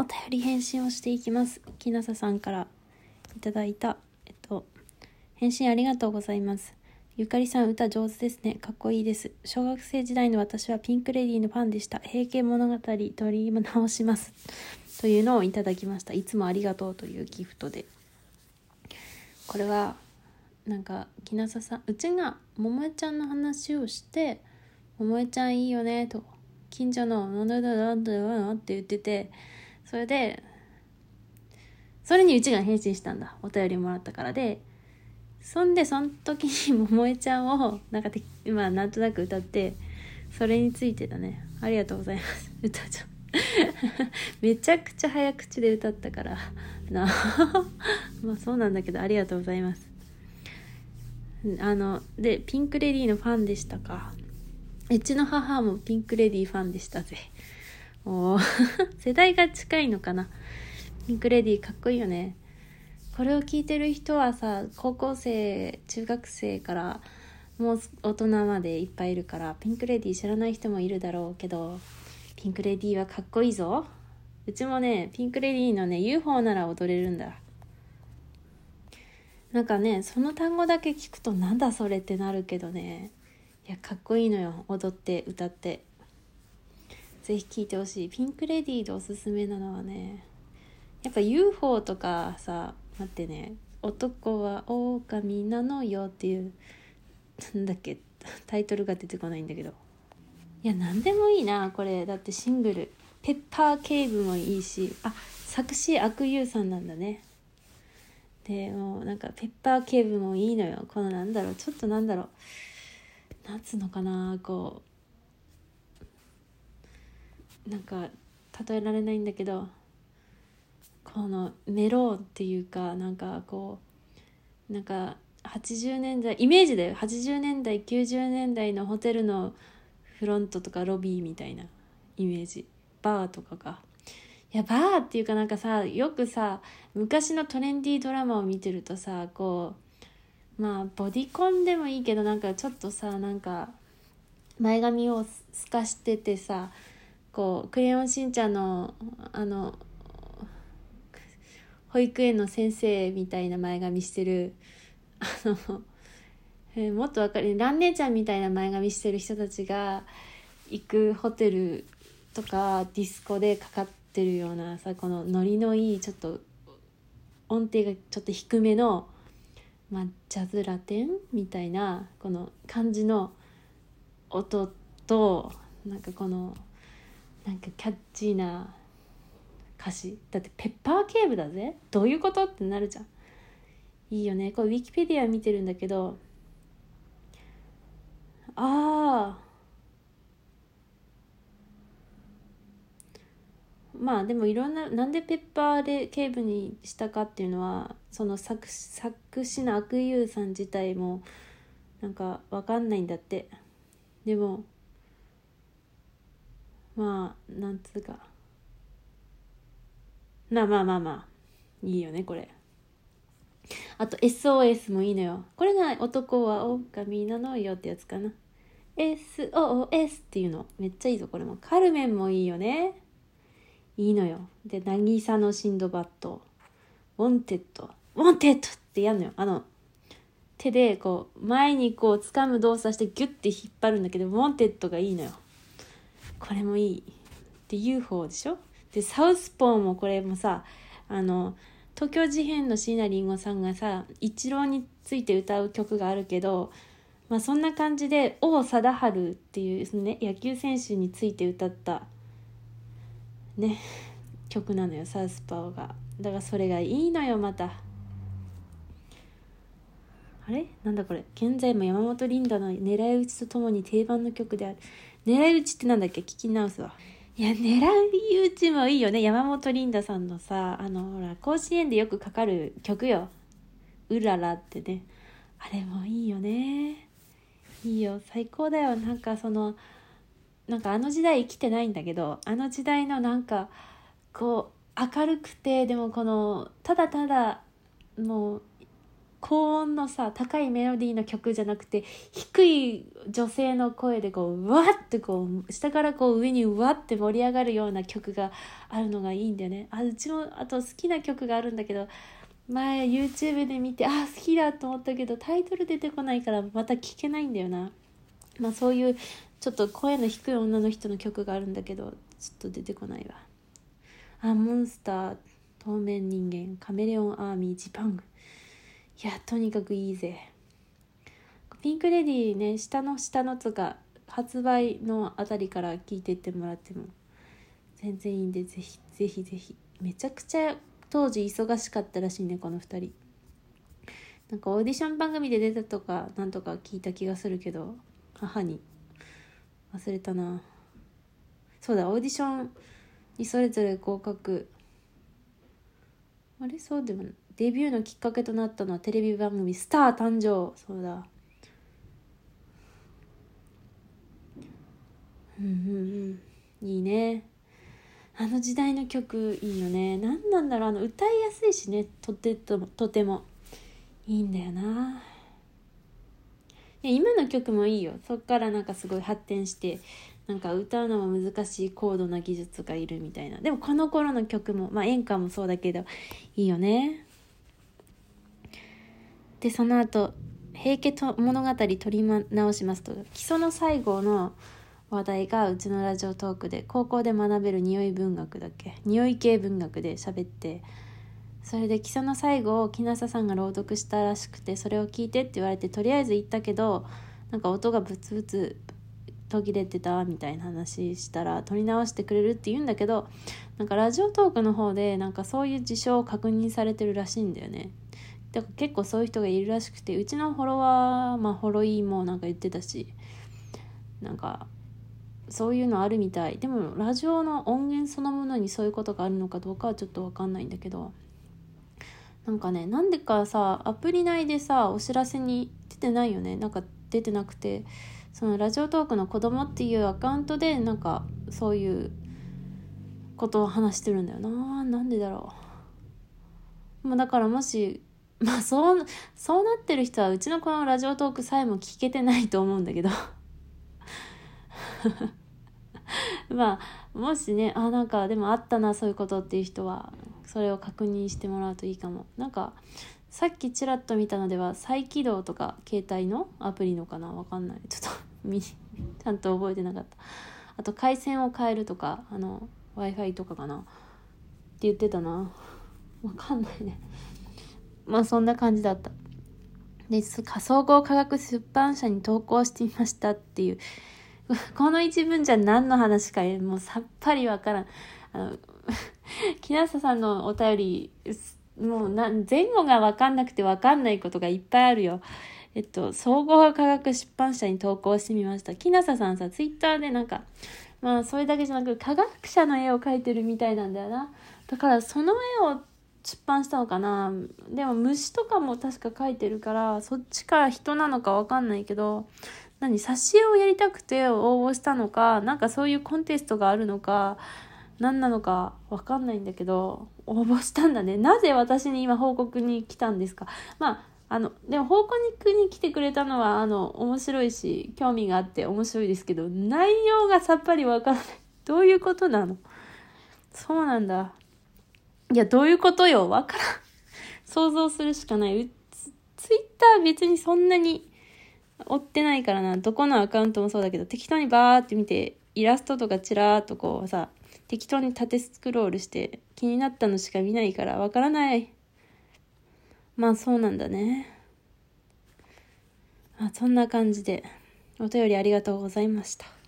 お便り返信をしていきます。きなささんからいただいた、えっと、返信ありがとうございます。ゆかりさん歌上手ですね。かっこいいです。小学生時代の私はピンクレディーのファンでした。平家物語取り直します。というのをいただきました。いつもありがとうというギフトで。これは、なんか、きなささん、うちが桃江ちゃんの話をして、桃江ちゃんいいよね、と、近所の、なんだなんだなんだって言ってて、それで、それにうちが返信したんだ。お便りもらったからで、そんで、その時に桃江ちゃんを、なんかて、まあ、なんとなく歌って、それについてだね。ありがとうございます。歌ちゃん。めちゃくちゃ早口で歌ったからな まあそうなんだけどありがとうございますあのでピンク・レディーのファンでしたかうちの母もピンク・レディーファンでしたぜお 世代が近いのかなピンク・レディーかっこいいよねこれを聞いてる人はさ高校生中学生からもう大人までいっぱいいるからピンク・レディー知らない人もいるだろうけどピンクレディーはかっこいいぞ。うちもね、ピンクレディーのね、UFO なら踊れるんだ。なんかね、その単語だけ聞くとなんだそれってなるけどね。いや、かっこいいのよ。踊って、歌って。ぜひ聴いてほしい。ピンクレディーでおすすめなのはね、やっぱ UFO とかさ、待ってね、男は狼なのよっていう、なんだっけ、タイトルが出てこないんだけど。いや何でもいいなこれだってシングルペッパーケーブもいいしあ作詞悪友さんなんだねでもうなんかペッパーケーブもいいのよこのなんだろうちょっとなんだろうなつのかなこうなんか例えられないんだけどこのメロっていうかなんかこうなんか80年代イメージだよ。80年代90年代のホテルのフロントとかロビーみたいなイメージ。バーとかかいやバーっていうかなんかさよくさ昔のトレンディードラマを見てるとさこうまあボディコンでもいいけどなんかちょっとさなんか前髪を透かしててさこう「クレヨンしんちゃんの」あの保育園の先生みたいな前髪してるあのえー、もっとわかるラン姉ちゃんみたいな前髪してる人たちが行くホテルとかディスコでかかってるようなさこのノリのいいちょっと音程がちょっと低めの、まあ、ジャズラテンみたいなこの感じの音となんかこのなんかキャッチーな歌詞。だってペッパーケーブだぜ。どういうことってなるじゃん。いいよね。これウィキペディア見てるんだけど。ああまあでもいろんななんでペッパーで警部にしたかっていうのはその作作詞の悪友さん自体もなんかわかんないんだって。でもまあなんつうか。まあまあまあまあ。いいよねこれ。あと SOS もいいのよ。これが男は狼なのよってやつかな。SOS っていうの。めっちゃいいぞこれも。カルメンもいいよね。いいのよ。で渚のシンドバッド。ウォンテッド。ウォンテッドってやるのよ。あの手でこう前にこう掴む動作してギュッて引っ張るんだけどウォンテッドがいいのよ。これもいいで UFO でしょ？でサウスポーもこれもさあの東京事変の椎名林檎さんがさ一郎について歌う曲があるけどまあそんな感じで王貞治っていうね野球選手について歌ったね曲なのよサウスパーが。だからそれがいいのよまた。あれ？なんだこれ？現在も山本リンダの狙い撃ちとともに定番の曲である。狙い撃ちってなんだっけ？聞き直すわ。いや狙い撃ちもいいよね。山本リンダさんのさあのほら甲子園でよくかかる曲よ「うらら」ってね。あれもいいよね。いいよ。最高だよ。なんかそのなんかあの時代生きてないんだけどあの時代のなんかこう明るくてでもこのただただもう高音のさ高いメロディーの曲じゃなくて低い女性の声でこううわってこう下からこう上にうわって盛り上がるような曲があるのがいいんだよね。あうちもあと好きな曲があるんだけど前 YouTube で見てあ好きだと思ったけどタイトル出てこないからまた聴けないんだよな。まあそういうちょっと声の低い女の人の曲があるんだけどちょっと出てこないわ。あモンスター透明人間カメレオンアーミージパング。いやとにかくいいぜ。ピンクレディーね下の下のとか発売のあたりから聞いてってもらっても全然いいんでぜひぜひぜひ。めちゃくちゃ当時忙しかったらしいねこの2人。なんかオーディション番組で出たとかなんとか聞いた気がするけど母に。忘れたな。そうだオーディションにそれぞれ合格。あれ？そうでもない。デビューのきっかけとなったのはテレビ番組「スター誕生」そうだ。うんうんうん。いいね。あの時代の曲いいよね。何なんだろう。あの歌いやすいしね。とてととても。いいんだよな。今の曲もいいよ。そっからなんかすごい発展してなんか歌うのも難しい高度な技術がいるみたいな。でもこの頃の曲もまあ演歌もそうだけどいいよね。でその後「平家と物語」取り直しますと基礎の最後の「話題がうちのラジオトークで高校で学べる匂い文学だっけ？匂い系文学で喋ってそれで基礎の最後を木下さんが朗読したらしくてそれを聞いてって言われてとりあえず言ったけどなんか音がブツブツ途切れてたみたいな話したら撮り直してくれるって言うんだけどなんかラジオトークの方でなんかそういう事象を確認されてるらしいんだよねだから結構そういう人がいるらしくてうちのフォロワーまあフォロイーもなんか言ってたしなんかそういうのあるみたい。でもラジオの音源そのものにそういうことがあるのかどうかはちょっと分かんないんだけどなんかねなんでかさアプリ内でさお知らせに出てないよね。なんか出てなくてそのラジオトークの子供っていうアカウントでなんかそういうことを話してるんだよな。なんでだろう。まあだからもしまあそうそうなってる人はうちのこのラジオトークさえも聞けてないと思うんだけど。まあもしねあなんかでもあったなそういうことっていう人はそれを確認してもらうといいかも。なんかさっきちらっと見たのでは再起動とか携帯のアプリのかな？わかんない。ちょっと ちゃんと覚えてなかった。あと回線を変えるとかあの w i f i とかかな？って言ってたな。わかんないね。まあそんな感じだったで総合科学出版社に投稿してみましたっていう この一文じゃ何の話かもうさっぱりわからん。あの、木下さんのお便り、もうな前後がわかんなくてわかんないことがいっぱいあるよ。えっと、総合科学出版社に投稿してみました。木下さんさ、ツイッターでなんか、まあそれだけじゃなく科学者の絵を描いてるみたいなんだよな。だからその絵を出版したのかな。でも虫とかも確か描いてるからそっちか人なのかわかんないけど何挿絵をやりたくて応募したのかなんかそういうコンテストがあるのか何なのか分かんないんだけど応募したんだね。なぜ私に今報告に来たんですか。まああのでも報告に来てくれたのはあの面白いし興味があって面白いですけど内容がさっぱり分からない。どういうことなの。そうなんだ。いやどういうことよ分からん。想像するしかない。ツイッター別にそんなに追ってないからな。どこのアカウントもそうだけど適当にバーって見てイラストとかチラーっとこうさ適当に縦スクロールして気になったのしか見ないからわからない。まあそうなんだね。まあそんな感じでお便りありがとうございました。